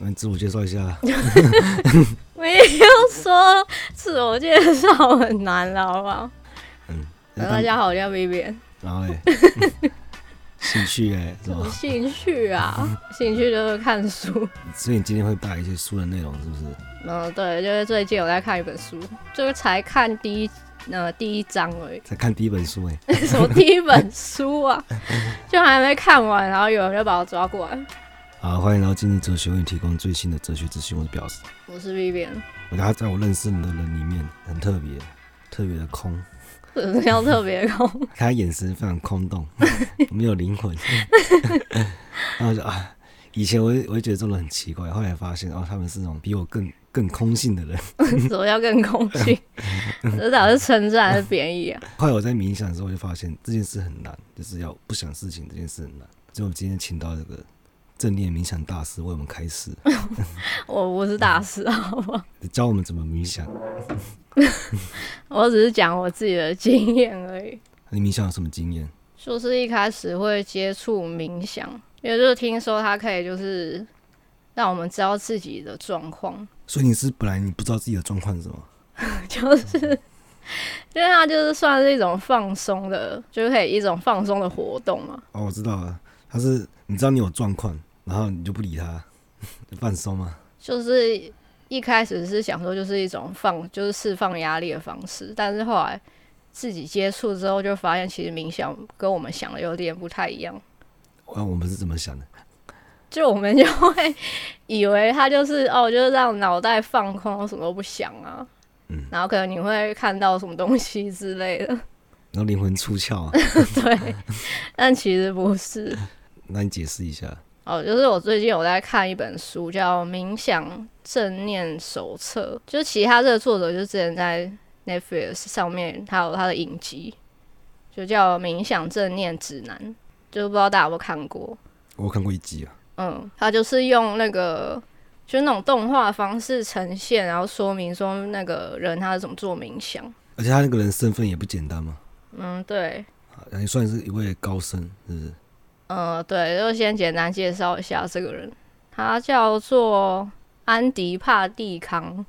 来自我介绍一下。没有说自我介绍很难了，好不好？嗯，大家好，我叫 Vivian。然后嘞，兴趣哎、欸，什么兴趣啊？兴趣就是看书。所以你今天会带一些书的内容，是不是？嗯，对，就是最近我在看一本书，就是才看第一呃第一章而已。才看第一本书哎、欸？什么第一本书啊？就还没看完，然后有人就把我抓过来。好，欢迎来到今日哲学为你提供最新的哲学资讯。我是表示，我是 Vivian。我觉得在我认识你的人里面很特别，特别的空。什么叫特别空？他眼神非常空洞，没有灵魂。然后就啊，以前我我会觉得这种人很奇怪，后来发现哦，他们是那种比我更更空性的人。什么叫更空性？这到底是称赞还是贬义啊？后来我在冥想的时候，我就发现这件事很难，就是要不想事情这件事很难。所以我今天请到这个。正念冥想大师为我们开示。我不是大师，好不好？教我们怎么冥想。我只是讲我自己的经验而已。你冥想有什么经验？就是一开始会接触冥想，因为就是听说它可以就是让我们知道自己的状况。所以你是本来你不知道自己的状况是什么？就是，因为它就是算是一种放松的，就是可以一种放松的活动嘛。哦，我知道了，它是你知道你有状况。然后你就不理他，放松吗？就是一开始是想说，就是一种放，就是释放压力的方式。但是后来自己接触之后，就发现其实冥想跟我们想的有点不太一样。那我们是怎么想的？就我们就会以为他就是哦，就是让脑袋放空，什么都不想啊。嗯。然后可能你会看到什么东西之类的。然后灵魂出窍啊？对。但其实不是。那你解释一下。哦，就是我最近有在看一本书，叫《冥想正念手册》，就是其他这个作者就之前在 Netflix 上面，他有他的影集，就叫《冥想正念指南》，就不知道大家有没有看过？我看过一集啊。嗯，他就是用那个就是那种动画方式呈现，然后说明说那个人他是怎么做冥想，而且他那个人身份也不简单嘛。嗯，对。也算是一位高僧，是不是？呃，对，就先简单介绍一下这个人，他叫做安迪帕蒂康，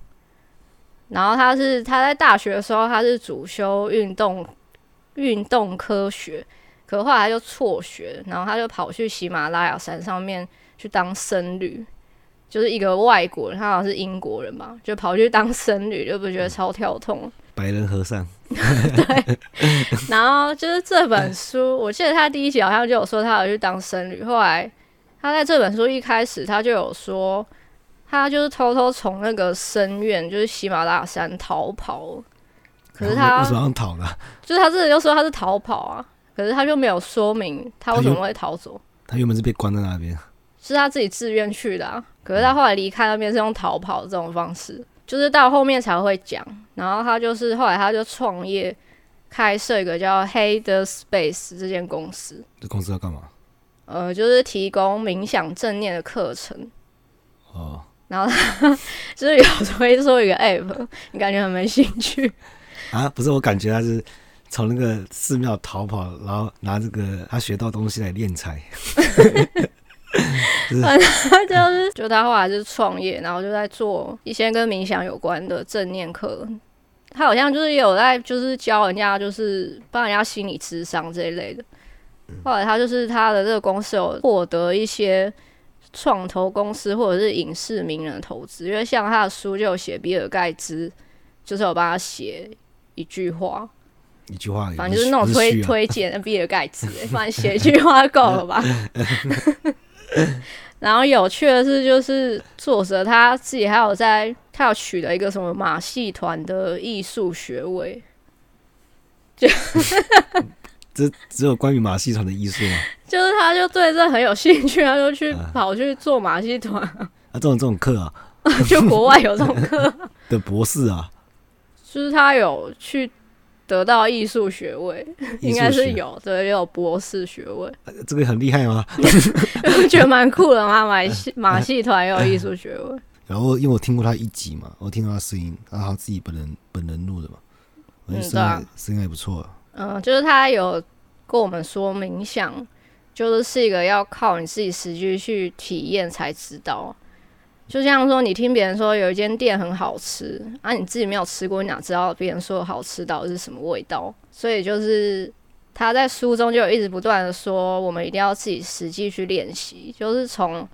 然后他是他在大学的时候他是主修运动运动科学，可后来就辍学，然后他就跑去喜马拉雅山上面去当僧侣，就是一个外国人，他好像是英国人吧，就跑去当僧侣，就不觉得超跳痛。白人和尚，对，然后就是这本书，我记得他第一集好像就有说他要去当僧侣，后来他在这本书一开始他就有说，他就是偷偷从那个僧院，就是喜马拉雅山逃跑，可是他为什么要逃呢？就是他这里就说他是逃跑啊，可是他就没有说明他为什么会逃走。他，他原本是被关在那边，是他自己自愿去的啊，可是他后来离开那边是用逃跑这种方式。就是到后面才会讲，然后他就是后来他就创业，开设一个叫 Headspace 这间公司。这公司要干嘛？呃，就是提供冥想正念的课程。哦。然后他就是有推出一个 App，你感觉很没兴趣？啊，不是，我感觉他是从那个寺庙逃跑，然后拿这个他学到东西来敛财。反正就是，就他后来就是创业，然后就在做一些跟冥想有关的正念课。他好像就是有在，就是教人家，就是帮人家心理智商这一类的。后来他就是他的这个公司有获得一些创投公司或者是影视名人的投资，因为像他的书就有写比尔盖茨，就是有帮他写一句话，一句话，反正就是那种推推荐的比尔盖茨，反正写一句话够了吧。然后有趣的是，就是作者他自己还有在，他有取得一个什么马戏团的艺术学位，就这只有关于马戏团的艺术吗？就是他就对这很有兴趣，他就去跑去做马戏团啊，啊，这种这种课啊，就国外有这种课的博士啊，就是他有去。得到艺术学位，应该是有，对，也有博士学位。这个很厉害吗？我 觉得蛮酷的嘛，马戏马戏团有艺术学位。然后，因为我听过他一集嘛，我听到他声音，然后他自己本人本人录的嘛，我觉得声音声音还不错。嗯，就是他有跟我们说，冥想就是是一个要靠你自己实际去体验才知道。就像说，你听别人说有一间店很好吃，啊，你自己没有吃过，你哪知道别人说好吃到底是什么味道？所以就是他在书中就有一直不断的说，我们一定要自己实际去练习，就是从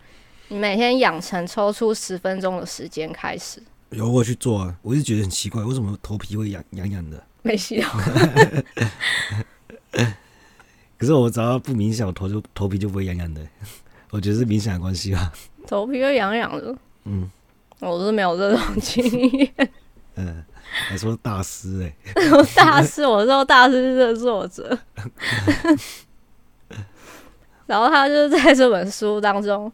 你每天养成抽出十分钟的时间开始。有我去做啊，我一直觉得很奇怪，为什么头皮会痒痒痒的？没洗头。可是我只要不冥想，我头就头皮就不会痒痒的。我觉得是冥想的关系吧。头皮会痒痒的。嗯，我是没有这种经验。嗯，还说大师哎、欸，大师，我说大师是这作者。然后他就是在这本书当中，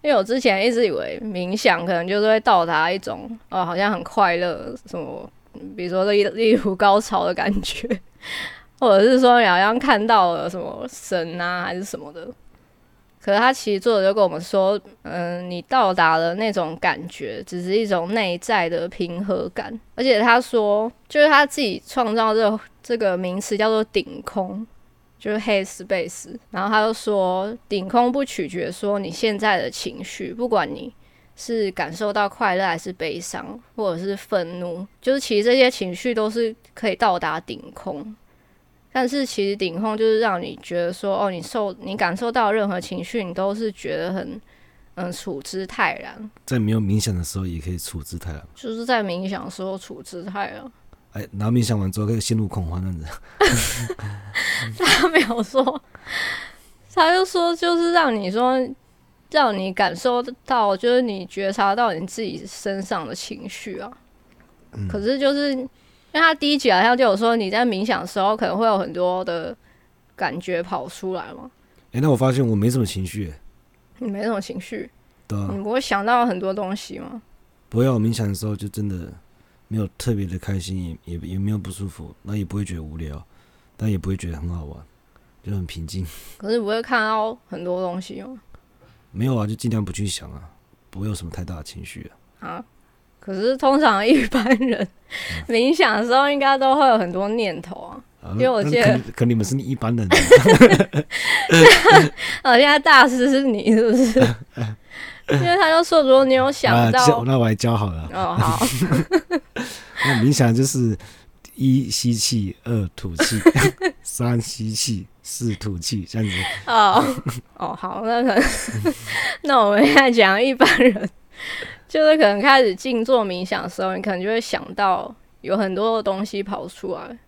因为我之前一直以为冥想可能就是会到达一种哦，好像很快乐什么，比如说例例如高潮的感觉，或者是说你好像看到了什么神啊，还是什么的。可是他其实作者就跟我们说，嗯，你到达了那种感觉，只是一种内在的平和感。而且他说，就是他自己创造这、这个名词叫做顶空，就是 headspace。然后他就说，顶空不取决说你现在的情绪，不管你是感受到快乐还是悲伤，或者是愤怒，就是其实这些情绪都是可以到达顶空。但是其实顶空就是让你觉得说，哦，你受你感受到任何情绪，你都是觉得很嗯处之泰然。在没有冥想的时候，也可以处之泰然。就是在冥想的时候处之泰然。哎，然后冥想完之后可以陷入恐慌，这样子。他没有说，他就说就是让你说，让你感受到，就是你觉察到你自己身上的情绪啊。嗯。可是就是。因为他第一集好像就有说，你在冥想的时候可能会有很多的感觉跑出来嘛。哎、欸，那我发现我没什么情绪。你没什么情绪？对啊。你不会想到很多东西吗？不会，我冥想的时候就真的没有特别的开心，也也也没有不舒服，那也不会觉得无聊，但也不会觉得很好玩，就很平静。可是不会看到很多东西吗？没有啊，就尽量不去想啊，不会有什么太大的情绪啊。啊。可是通常一般人冥想的时候，应该都会有很多念头啊。因为我记得，可，可你们是你一般人。哦，现在大师是你是不是？因为他就说，如果你有想到，啊、那我来教好了。哦，好。那冥想就是一吸气，二吐气，三吸气，四吐气，这样子。哦哦，好，那可能，那我们现在讲一般人。就是可能开始静坐冥想的时候，你可能就会想到有很多的东西跑出来，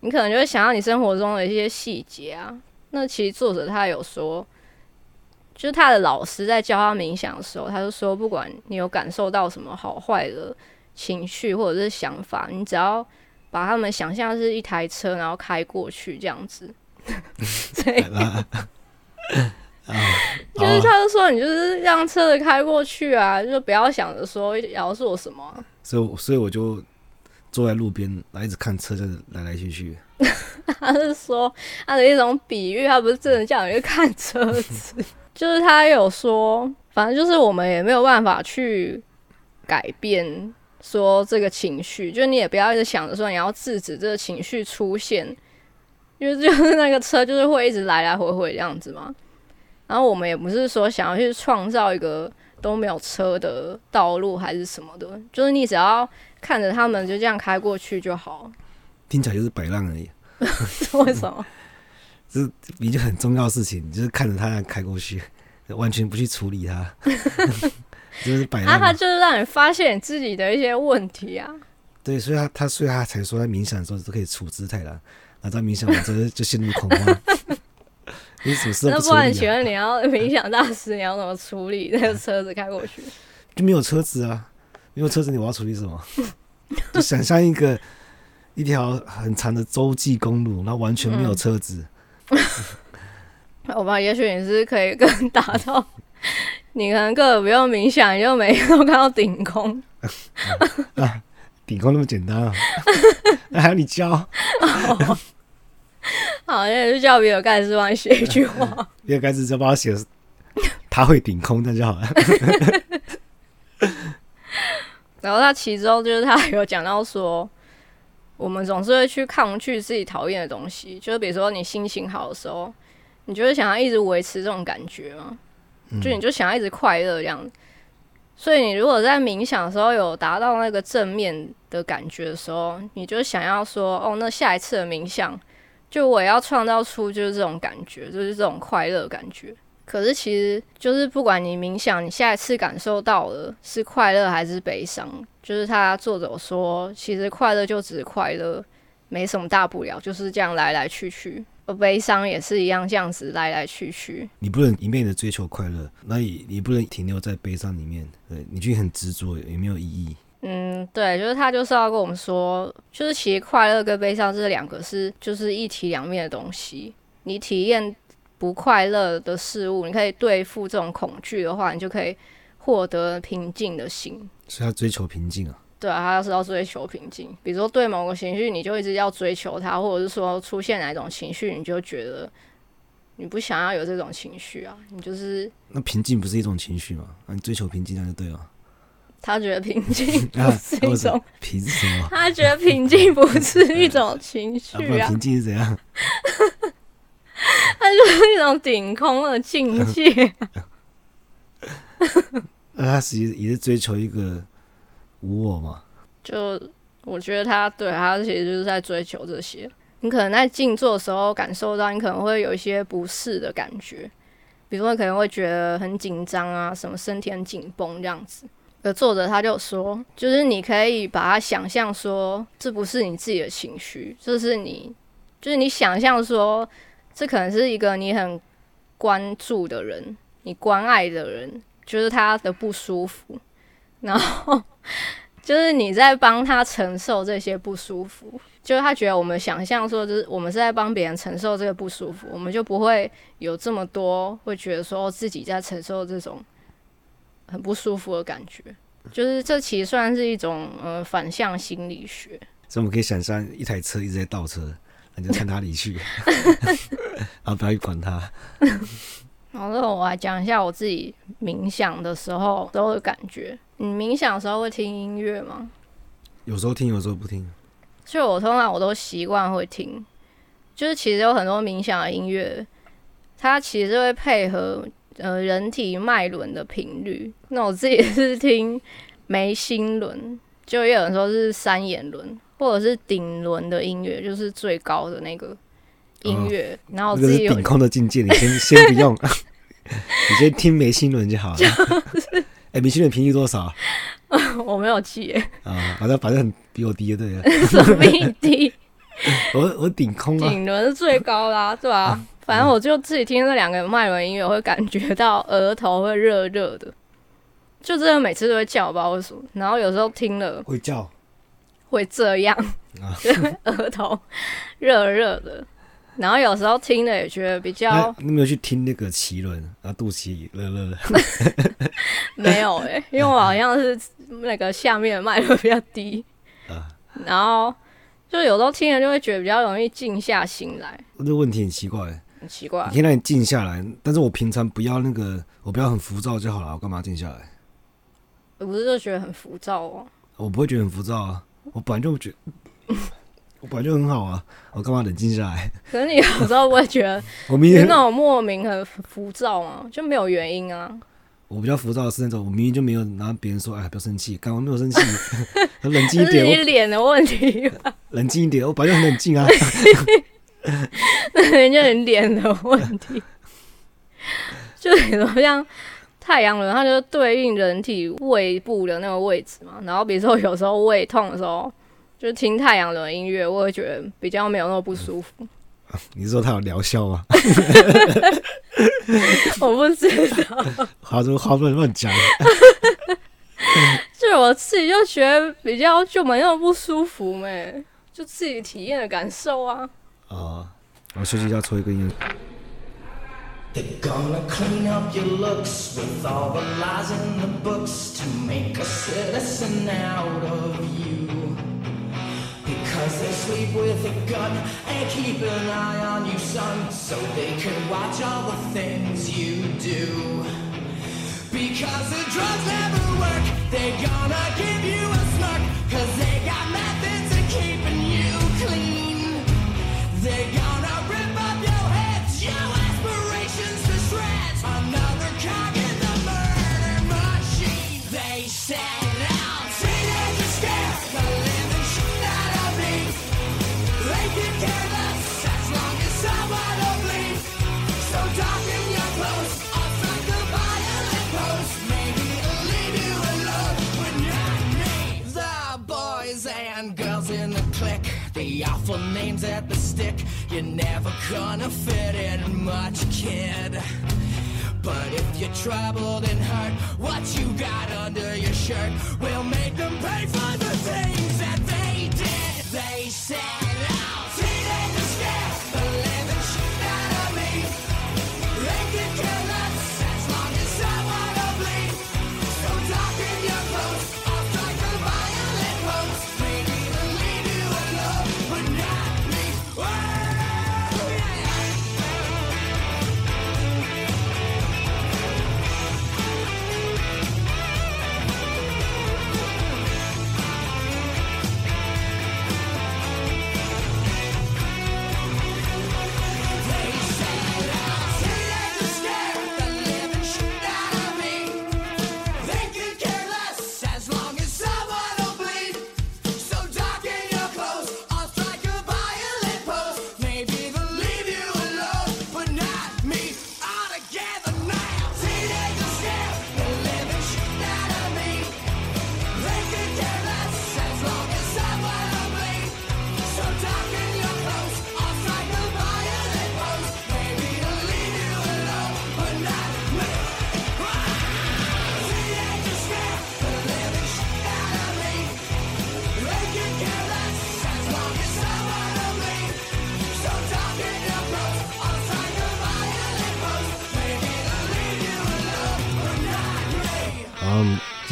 你可能就会想到你生活中的一些细节啊。那其实作者他有说，就是他的老师在教他冥想的时候，他就说，不管你有感受到什么好坏的情绪或者是想法，你只要把他们想象是一台车，然后开过去这样子。对。啊、就是，他就说，你就是让车子开过去啊，就不要想着说要做什么、啊。所以，所以我就坐在路边，来一直看车子来来去去。他是说他的一种比喻，他不是真的叫你去看车子。就是他有说，反正就是我们也没有办法去改变说这个情绪，就你也不要一直想着说你要制止这个情绪出现，因为就是那个车就是会一直来来回回这样子嘛。然后我们也不是说想要去创造一个都没有车的道路还是什么的，就是你只要看着他们就这样开过去就好。听起来就是摆烂而已。为什么？这是一件很重要的事情，就是看着他开过去，完全不去处理他，就是摆烂。啊，他就是让你发现你自己的一些问题啊。对，所以他他所以他才说他冥想的时候都可以处之泰然，然后在冥想完之后就陷入恐慌。你什么事不、啊、那不然，请问你要冥想大师，你要怎么处理那个车子开过去？就没有车子啊，没有车子，你我要处理什么？就想象一个一条很长的洲际公路，然后完全没有车子。好吧，也许你是可以更达到，你可能根本不用冥想，你就每天都看到顶空。啊，顶空那么简单啊？那还要你教？好，那就叫比尔盖茨帮你写一句话。比尔盖茨就帮我写，他会顶空，那就好了。然后他其中就是他有讲到说，我们总是会去抗拒自己讨厌的东西，就是比如说你心情好的时候，你就会想要一直维持这种感觉嘛，就你就想要一直快乐这样。所以你如果在冥想的时候有达到那个正面的感觉的时候，你就想要说，哦，那下一次的冥想，就我要创造出就是这种感觉，就是这种快乐感觉。可是其实就是不管你冥想，你下一次感受到的是快乐还是悲伤，就是他作者说，其实快乐就只是快乐，没什么大不了，就是这样来来去去。而悲伤也是一样，这样子来来去去。你不能一面的追求快乐，那你你不能停留在悲伤里面，对，你就很执着，也没有意义。嗯，对，就是他就是要跟我们说，就是其实快乐跟悲伤这两个是就是一体两面的东西。你体验不快乐的事物，你可以对付这种恐惧的话，你就可以获得平静的心。所以要追求平静啊。对啊，他要是要追求平静，比如说对某个情绪，你就一直要追求它，或者是说出现哪一种情绪，你就觉得你不想要有这种情绪啊，你就是那平静不是一种情绪吗？那你追求平静那就对了。他觉得平静不是一种、啊、平么？他觉得平静不是一种情绪啊，啊平静是怎样？他就是一种顶空的境界。那他实际也是追求一个。无我嘛？就我觉得他对他其实就是在追求这些。你可能在静坐的时候感受到，你可能会有一些不适的感觉，比如说你可能会觉得很紧张啊，什么身体很紧绷这样子。而作者他就说，就是你可以把它想象说，这不是你自己的情绪，这是你，就是你想象说，这可能是一个你很关注的人，你关爱的人，就是他的不舒服。然后就是你在帮他承受这些不舒服，就是他觉得我们想象说，就是我们是在帮别人承受这个不舒服，我们就不会有这么多会觉得说自己在承受这种很不舒服的感觉。就是这其实算是一种呃反向心理学。所以我们可以想象一台车一直在倒车，那就看他离去，然后不要去管他。好，那我来讲一下我自己冥想的时候都有感觉。你冥想的时候会听音乐吗？有时候听，有时候不听。就我通常我都习惯会听，就是其实有很多冥想的音乐，它其实会配合呃人体脉轮的频率。那我自己是听眉心轮，就也有人说是三眼轮，或者是顶轮的音乐，就是最高的那个音乐。哦、然后我自己有顶空的境界，你先先不用，你先听眉心轮就好了。就是哎、欸，明星的频率多少？我没有记耶。啊，反正反正比我低，对。比你低。我我顶空啊。顶轮是最高啦，对吧、反正我就自己听这两个脉轮音乐，会感觉到额头会热热的，就真的每次都会叫，不知道为什么。然后有时候听了会叫，会这样，啊、就额头热热的。然后有时候听了也觉得比较，你没有去听那个脐轮，然后肚脐热热的？没有哎、欸，因为我好像是那个下面的脉轮比较低，啊、然后就有时候听了就会觉得比较容易静下心来。这个问题很奇怪，很奇怪。你可以让你静下来，但是我平常不要那个，我不要很浮躁就好了，我干嘛静下来？我不是就觉得很浮躁哦？我不会觉得很浮躁啊，我本来就觉得。我本来就很好啊，我干嘛冷静下来？可是你有时候会觉得，我明天那种莫名很浮躁啊，就没有原因啊。我比较浮躁的是那种，我明明就没有拿别人说，哎，不要生气，干嘛没有生气？冷静一点，你脸的问题。冷静一点，我本来就很冷静啊。人家人脸的问题，就比如说像太阳轮，它就对应人体胃部的那个位置嘛。然后比如说有时候胃痛的时候。就听太阳轮音乐，我会觉得比较没有那么不舒服。你是说它有疗效吗？我不知道。话说话不能乱讲。就我自己就觉得比较就没那么不舒服没，就自己体验的感受啊。They're gonna clean up your looks with all the lies in the books to make a citizen out of you. Because they sleep with a gun and keep an eye on you, son, so they can watch all the things you do. Because the drugs never work, they're gonna give you a kid. But if you're troubled and hurt, what you got under your shirt will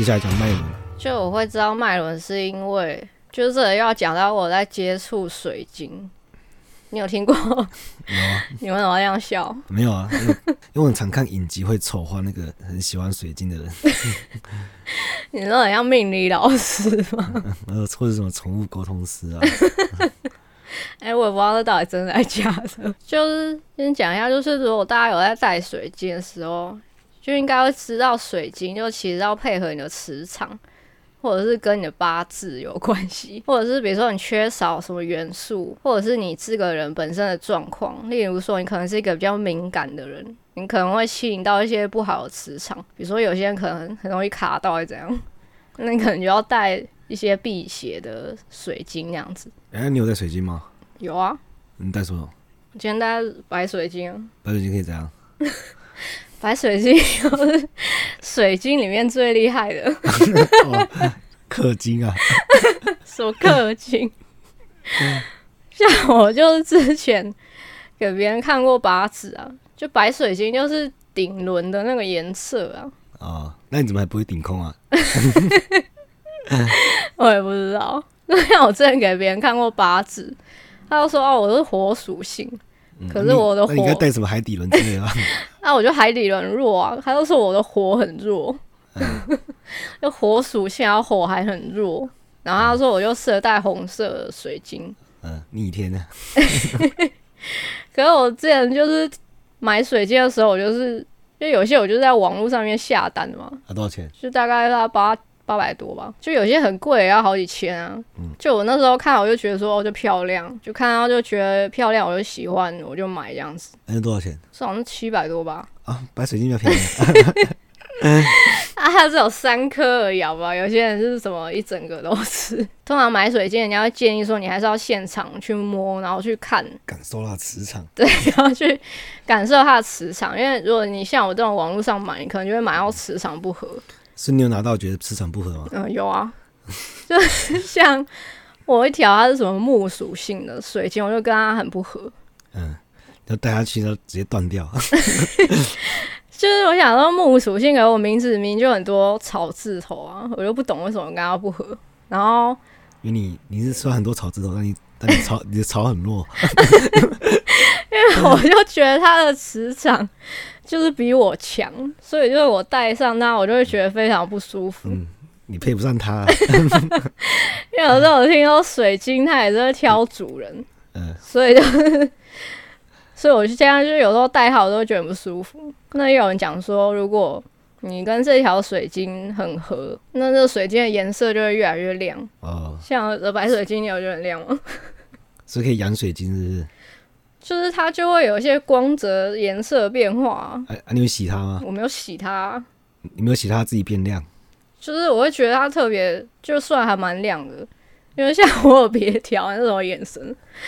下来讲脉轮，就我会知道脉轮是因为，就是这里要讲到我在接触水晶。你有听过？有啊？你为什么要这样笑？没有啊？因为因为我很常看影集，会丑化那个很喜欢水晶的人，你说很像命理老师吗？呃，或者什么宠物沟通师啊，哎、我也不知道这到底真的还是假的。就是先讲一下，就是如果大家有在戴水晶的时候，就应该会知道水晶就其实要配合你的磁场，或者是跟你的八字有关系，或者是比如说你缺少什么元素，或者是你这个人本身的状况。例如说，你可能是一个比较敏感的人，你可能会吸引到一些不好的磁场，比如说有些人可能很容易卡到，会怎样？那你可能就要带一些辟邪的水晶那样子。哎、你有带水晶吗？有啊。你带什么？我今天带白水晶啊，白水晶可以怎样？白水晶又是 水晶里面最厉害的，哦氪金啊！什么氪金？像我就是之前给别人看过八字啊，就白水晶就是顶轮的那个颜色啊，哦，那你怎么还不会顶空啊？我也不知道。那像我之前给别人看过八字，他就说哦，我是火属性，嗯可是我的火应该带什么海底轮之类的吧？那 我觉得海底轮弱啊，他都说我的火很弱，嗯 就火属性，然后火还很弱，然后他说我就适合带红色的水晶。嗯，逆天呢？可是我之前就是买水晶的时候，我就是因为有些我就是在网络上面下单的嘛，啊，多少钱？就大概要八八百多吧，就有些很贵，也要好几千啊。嗯就我那时候看，我就觉得说哦，就漂亮，就看到就觉得漂亮，我就喜欢，我就买这样子。那是多少钱？是好像七百多吧？啊，白水晶比较便宜。啊，它只有三颗而已，好不好？有些人是什么一整个都是。通常买水晶，人家会建议说，你还是要现场去摸，然后去看，感受它的磁场。对，然后去感受它的磁场。因为如果你像我这种网络上买，你可能就会买到磁场不合。是你有拿到觉得磁场不合吗？嗯，有啊，就是像我一条它是什么木属性的水晶，我就跟它很不合。嗯，要带它去，它直接断掉。就是我想说木属性，给我名字里面就很多草字头啊，我就不懂为什么跟它不合。然后因为你你是说很多草字头，但你但你草你的草很弱。因为我就觉得它的磁场就是比我强，所以就是我戴上它，我就会觉得非常不舒服。嗯，你配不上它。因为有时候我听说水晶它也是会挑主人，嗯，所以就是，所以我就这样，就是有时候戴好都会觉得很不舒服。那也有人讲说，如果你跟这条水晶很合，那这个水晶的颜色就会越来越亮。哦，像白水晶，你有觉得很亮吗？是可以养水晶，是不是？就是它就会有一些光泽颜色变化啊。哎、啊，你有洗它吗？我没有洗它，你没有洗它，自己变亮。就是我会觉得它特别，就算还蛮亮的，因为像我有别条那种眼神，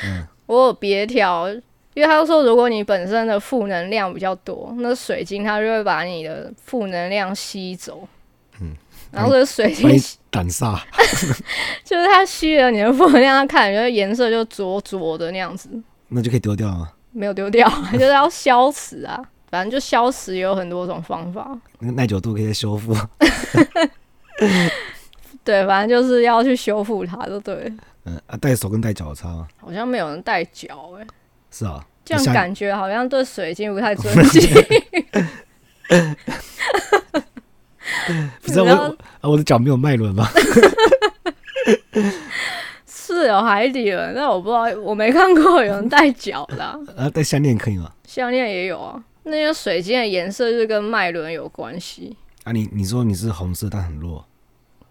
嗯，我有别条，因为他说如果你本身的负能量比较多，那水晶它就会把你的负能量吸走。嗯，然后这个水晶胆煞，就是它吸了你的负能量，它看起来颜色就浊浊的那样子。那就可以丢掉吗？没有丢掉，就是要消磁啊。反正就消磁也有很多种方法。那个耐久度可以修复。对，反正就是要去修复它，就对。嗯啊，戴手跟戴脚有差吗？好像没有人戴脚哎。是啊。这样感觉好像对水晶不太尊敬。不知道我啊，我的脚没有脉轮吗？是有海底轮，但我不知道，我没看过有人戴脚的。啊，戴项链可以吗？项链也有啊。那些水晶的颜色就是跟脉轮有关系。啊你，你你说你是红色，但很弱。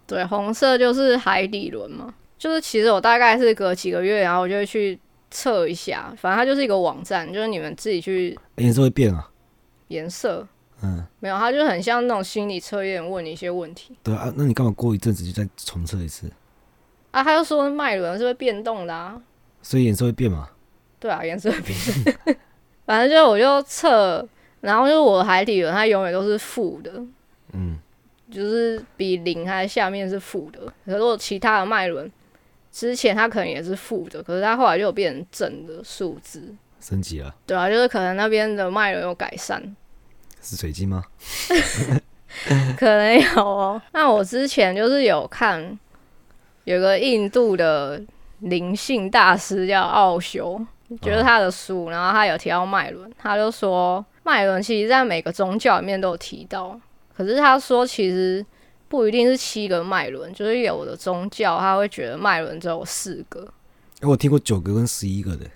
对，红色就是海底轮嘛。就是其实我大概是隔几个月，然后我就会去测一下。反正它就是一个网站，就是你们自己去。颜色会变啊？颜色？嗯，没有，它就很像那种心理测验，问你一些问题。对啊，那你干嘛过一阵子就再重测一次？啊，他又说脉轮是会变动的啊。所以颜色会变吗？对啊，颜色会变。反正就我就测，然后就我的海底轮它永远都是负的。嗯。就是比零还下面是负的，可是如果其他的脉轮之前它可能也是负的，可是它后来就有变成正的数字，升级了。对啊，就是可能那边的脉轮有改善。是水晶吗？可能有哦。那我之前就是有看，有个印度的灵性大师叫奥修，就是他的书，然后他有提到脉轮，他就说脉轮其实在每个宗教里面都有提到。可是他说，其实不一定是七个脉轮，就是有的宗教他会觉得脉轮只有四个。哎、欸，我听过九个跟十一个的。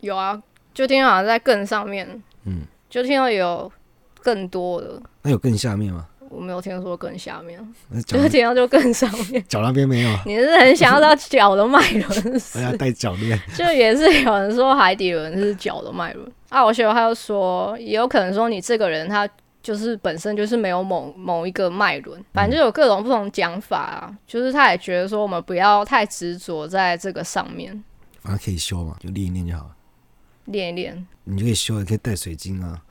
有啊，就听到好像在更上面。嗯，就听到有更多的。那有更下面吗？我没有听说更下面，就是听到就更上面。脚那边没有。你是很想要到脚的脉轮？我要带脚链。就也是有人说海底轮是脚的脉轮。啊，我学友他又说，也有可能说你这个人他。就是本身就是没有某某一个脉轮，反正就有各种不同讲法啊。嗯、就是他也觉得说，我们不要太执着在这个上面，反正可以修嘛，就练一练就好了。练一练，你就可以修，你可以带水晶啊，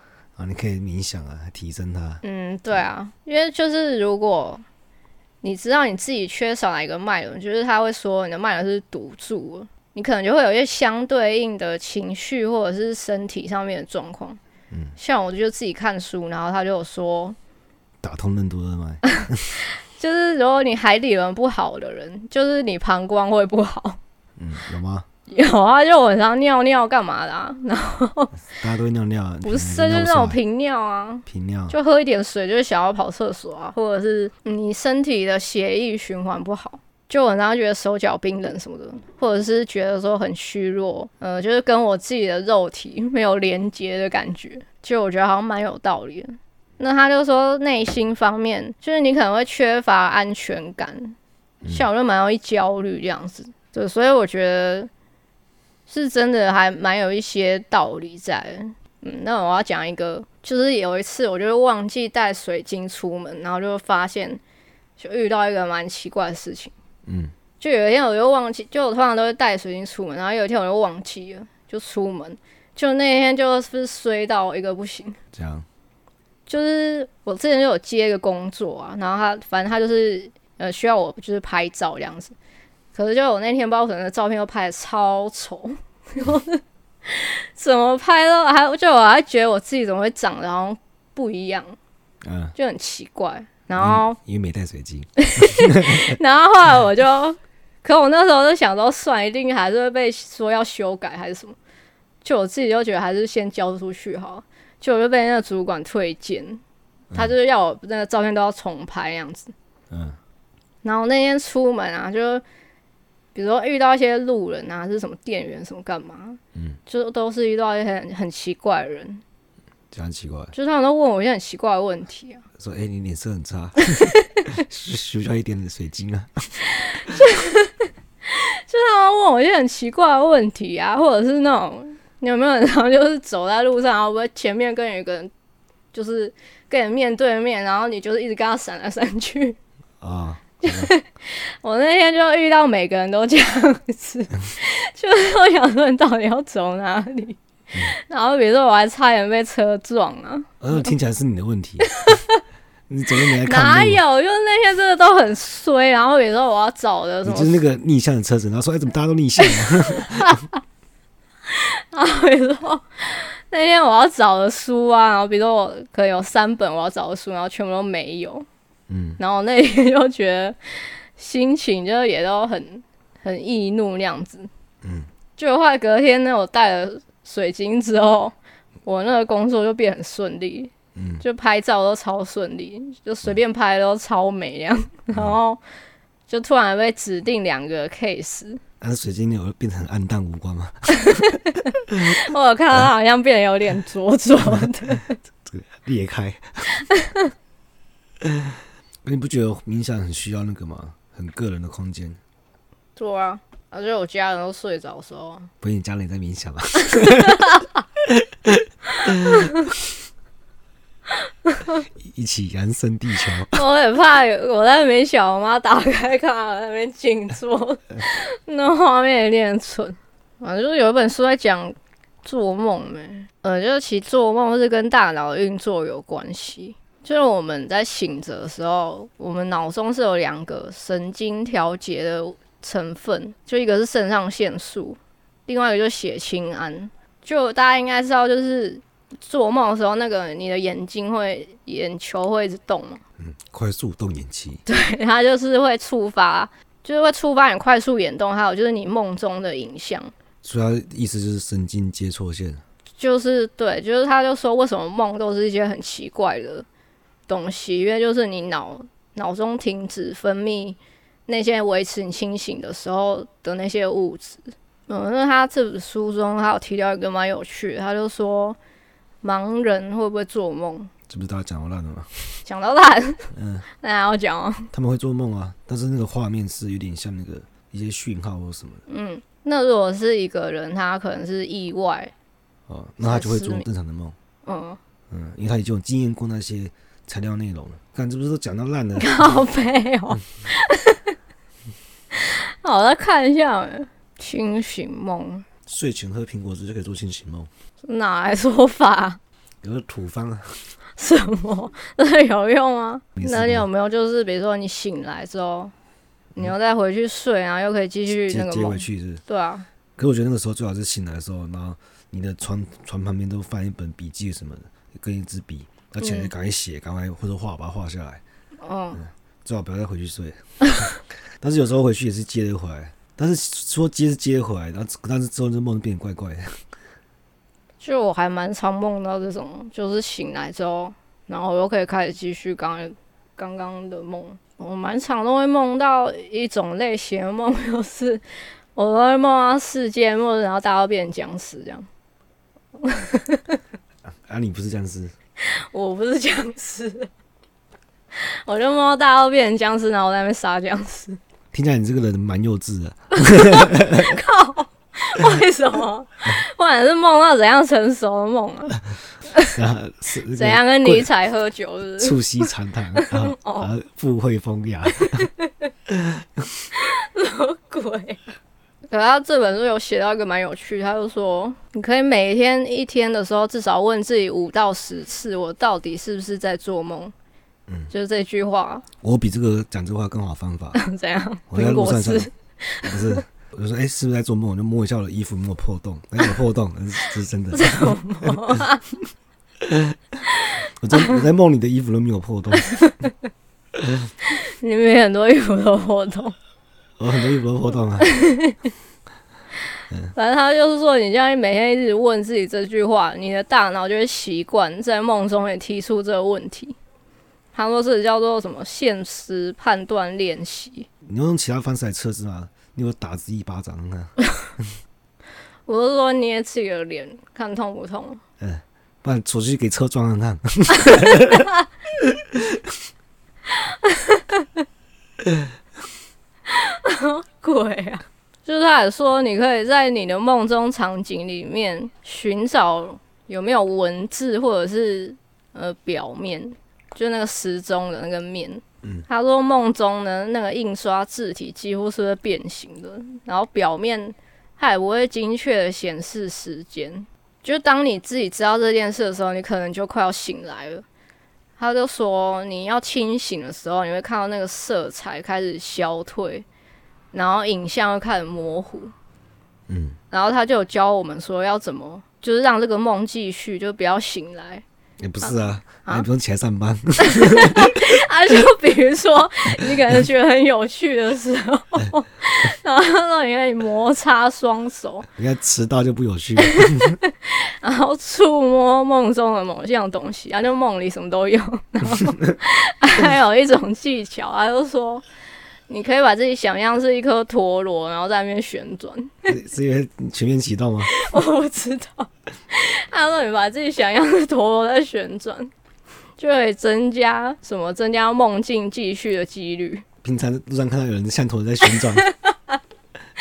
啊，你可以冥想啊，提升它。嗯，对啊，因为就是如果你知道你自己缺少哪一个脉轮，就是他会说你的脉轮是堵住了，你可能就会有一些相对应的情绪或者是身体上面的状况。嗯，像我就自己看书，然后他就有说打通任督二脉，就是如果你海底轮不好的人，就是你膀胱会不好。嗯，有吗？有啊，就晚上尿尿干嘛的啊？然后大家都会尿尿，不是就是那种频尿啊，频尿就喝一点水就是想要跑厕所啊，或者是你身体的血液循环不好。就晚上觉得手脚冰冷什么的，或者是觉得说很虚弱，呃，就是跟我自己的肉体没有连接的感觉，就我觉得好像蛮有道理的。那他就说内心方面，就是你可能会缺乏安全感，像我就蛮容易焦虑这样子，对，所以我觉得是真的还蛮有一些道理在。嗯，那我要讲一个，就是有一次我就忘记带水晶出门，然后就发现就遇到一个蛮奇怪的事情。嗯，就有一天我就忘记，就我通常都会带水晶出门，然后有一天我就忘记了，就出门，就那天就是衰到一个不行。这样，就是我之前就有接一个工作啊，然后他反正他就是呃需要我就是拍照这样子，可是就我那天不知道可能照片都拍的超丑，怎么拍都还就我还觉得我自己怎么会长得好像不一样，嗯，就很奇怪。然后因为没带水晶，然后后来我就，可我那时候就想说，算一定还是会被说要修改还是什么，就我自己就觉得还是先交出去好，就我就被那个主管推荐，他就是要我那个照片都要重拍那样子。嗯。然后那天出门啊，就比如说遇到一些路人啊，是什么店员什么干嘛，嗯，就都是遇到一些很很奇怪的人。这样奇怪，就是他们都问我一些很奇怪的问题啊，说：“哎、欸，你脸色很差，需不需要一点点水晶啊？” 就就他们问我一些很奇怪的问题啊，或者是那种你有没有，然后就是走在路上，然后我前面跟有一个人，就是跟你面对面，然后你就是一直跟他闪来闪去。啊，我那天就遇到每个人都这样子，就是我想说你到底要走哪里？嗯、然后比如说我还差点被车撞啊，呃，听起来是你的问题。你怎么没来看？哪有？就是那天真的都很衰。然后比如说我要找的什么，就是那个逆向的车子，然后说哎，怎么大家都逆向啊？然后比如说那天我要找的书啊，然后比如说我可能有三本我要找的书，然后全部都没有。嗯，然后那天就觉得心情就也都很 很易怒那样子。嗯，就后来隔天呢，我带了水晶之后，我那个工作就变很顺利。嗯，就拍照都超顺利，就随便拍都超美这样。嗯、然后就突然被指定两个 case。那水晶有变成暗淡无光吗？我有看到它好像变得有点灼灼的，这 个裂开。你不觉得冥想很需要那个吗？很个人的空间。对啊，而且我家人都睡着的时候，不是你家人在冥想吗。一起燃生地球。我很怕我在那边想，我妈打开看我在那边静坐，那画面有点蠢。反正就是有一本书在讲做梦呗，呃，就是其实做梦是跟大脑运作有关系。就是我们在醒着的时候，我们脑中是有两个神经调节的成分，就一个是肾上腺素，另外一个就是血清胺。就大家应该知道，就是。做梦的时候，那个你的眼睛会眼球会一直动嘛？嗯，快速动眼期。对，它就是会触发，就是会触发你快速眼动，还有就是你梦中的影像。主要意思就是神经接错线。就是对，就是他就说为什么梦都是一些很奇怪的东西，因为就是你脑脑中停止分泌那些维持你清醒的时候的那些物质。嗯，那他这本书中还有提到一个蛮有趣的，他就说。盲人会不会做梦？这不是大家讲到烂了吗？讲到烂，嗯，那还要讲啊？他们会做梦啊，但是那个画面是有点像那个一些讯号或什么的。嗯，那如果是一个人，他可能是意外，哦，那他就会做正常的梦。嗯嗯，因为他已经有经验过那些材料内容了。看，这不是都讲到烂了？好悲哦。好，我再看一下清醒梦。睡前喝苹果汁就可以做清醒梦。哪来说法？有个土方啊？什么？那有用吗？那你有没有就是，比如说你醒来之后，你要再回去睡，然后又可以继续那个接回去是，是？对啊。可是我觉得那个时候最好是醒来的时候，然后你的床床旁边都放一本笔记什么的，跟一支笔，而且赶快写，赶快或者画，把它画下来。哦，嗯。最好不要再回去睡。但是有时候回去也是接得回来，但是说接是接回来，然后但是之后这梦变得怪怪的。就我还蛮常梦到这种，就是醒来之后，然后又可以开始继续刚刚刚的梦。我蛮常都会梦到一种类型的梦，就是我都会梦到世界末日，然后大家都变成僵尸这样。啊，你不是僵尸？我不是僵尸，我就梦到大家都变成僵尸，然后我在那边杀僵尸。听起来你这个人蛮幼稚的。靠！为什么？不管是梦到怎样成熟的梦啊？怎样跟尼采喝酒是不是？促膝长谈，啊，富贵风雅。什么鬼？可他这本书有写到一个蛮有趣，他就说，你可以每天一天的时候，至少问自己五到十次，我到底是不是在做梦？嗯，就是这句话。我比这个讲这话更好方法。怎样？我在路上上，不是。我就说，哎、欸，是不是在做梦？我就摸一下我的衣服有没有破洞，没有破洞，这是真的。我在我在梦里的衣服都没有破洞。你们很多衣服都破洞。我很多衣服都破洞啊。反正他就是说，你这样每天一直问自己这句话，你的大脑就会习惯在梦中也提出这个问题。他说是叫做什么现实判断练习。你用其他方式来测试吗？你有打自己一巴掌看？我是说捏自己的脸，看痛不痛？嗯，不然出去给车撞了看。什 么鬼啊！就是他也说，你可以在你的梦中场景里面寻找有没有文字或者是呃表面，就那个时钟的那个面。嗯，他说梦中呢，那个印刷字体几乎是会变形的，然后表面它也不会精确的显示时间。就当你自己知道这件事的时候，你可能就快要醒来了。他就说，你要清醒的时候，你会看到那个色彩开始消退，然后影像又开始模糊。嗯，然后他就有教我们说要怎么，就是让这个梦继续，就不要醒来。也不是啊，啊也不用起来上班。啊，就比如说你可能觉得很有趣的时候，然后让你可以摩擦双手，你看迟到就不有趣。然后触摸梦中的某项东西，啊，就梦里什么都有。然后还有一种技巧，他就说你可以把自己想象是一颗陀螺，然后在那边旋转。是因为全面启动吗？我不知道。他说你把自己想象是陀螺在旋转，就可以增加什么？增加梦境继续的几率。平常路上看到有人像陀螺在旋转，哎、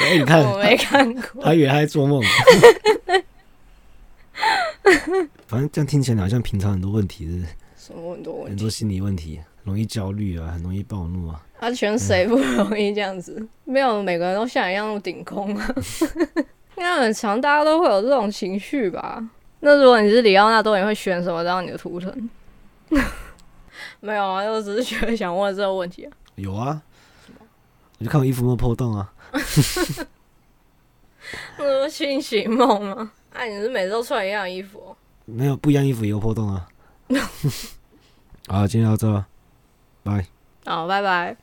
欸，你看，我没看过，他以为他在做梦。反正这样听起来好像平常很多问题是，什么很多问题？很多心理问题，容易焦虑啊，很容易暴怒啊。啊，选谁不容易这样子？嗯、没有每个人都像你一样那么顶空啊。应该很常，大家都会有这种情绪吧？那如果你是里奥纳多，你会选什么当你的图腾？没有啊，我只是觉得想问这个问题啊。有啊，我就看我衣服有没有破洞啊。那是清醒梦吗？哎、啊，你是每次都穿一样衣服、喔？没有，不一样衣服也有破洞啊。好，今天到这，拜。好，拜拜。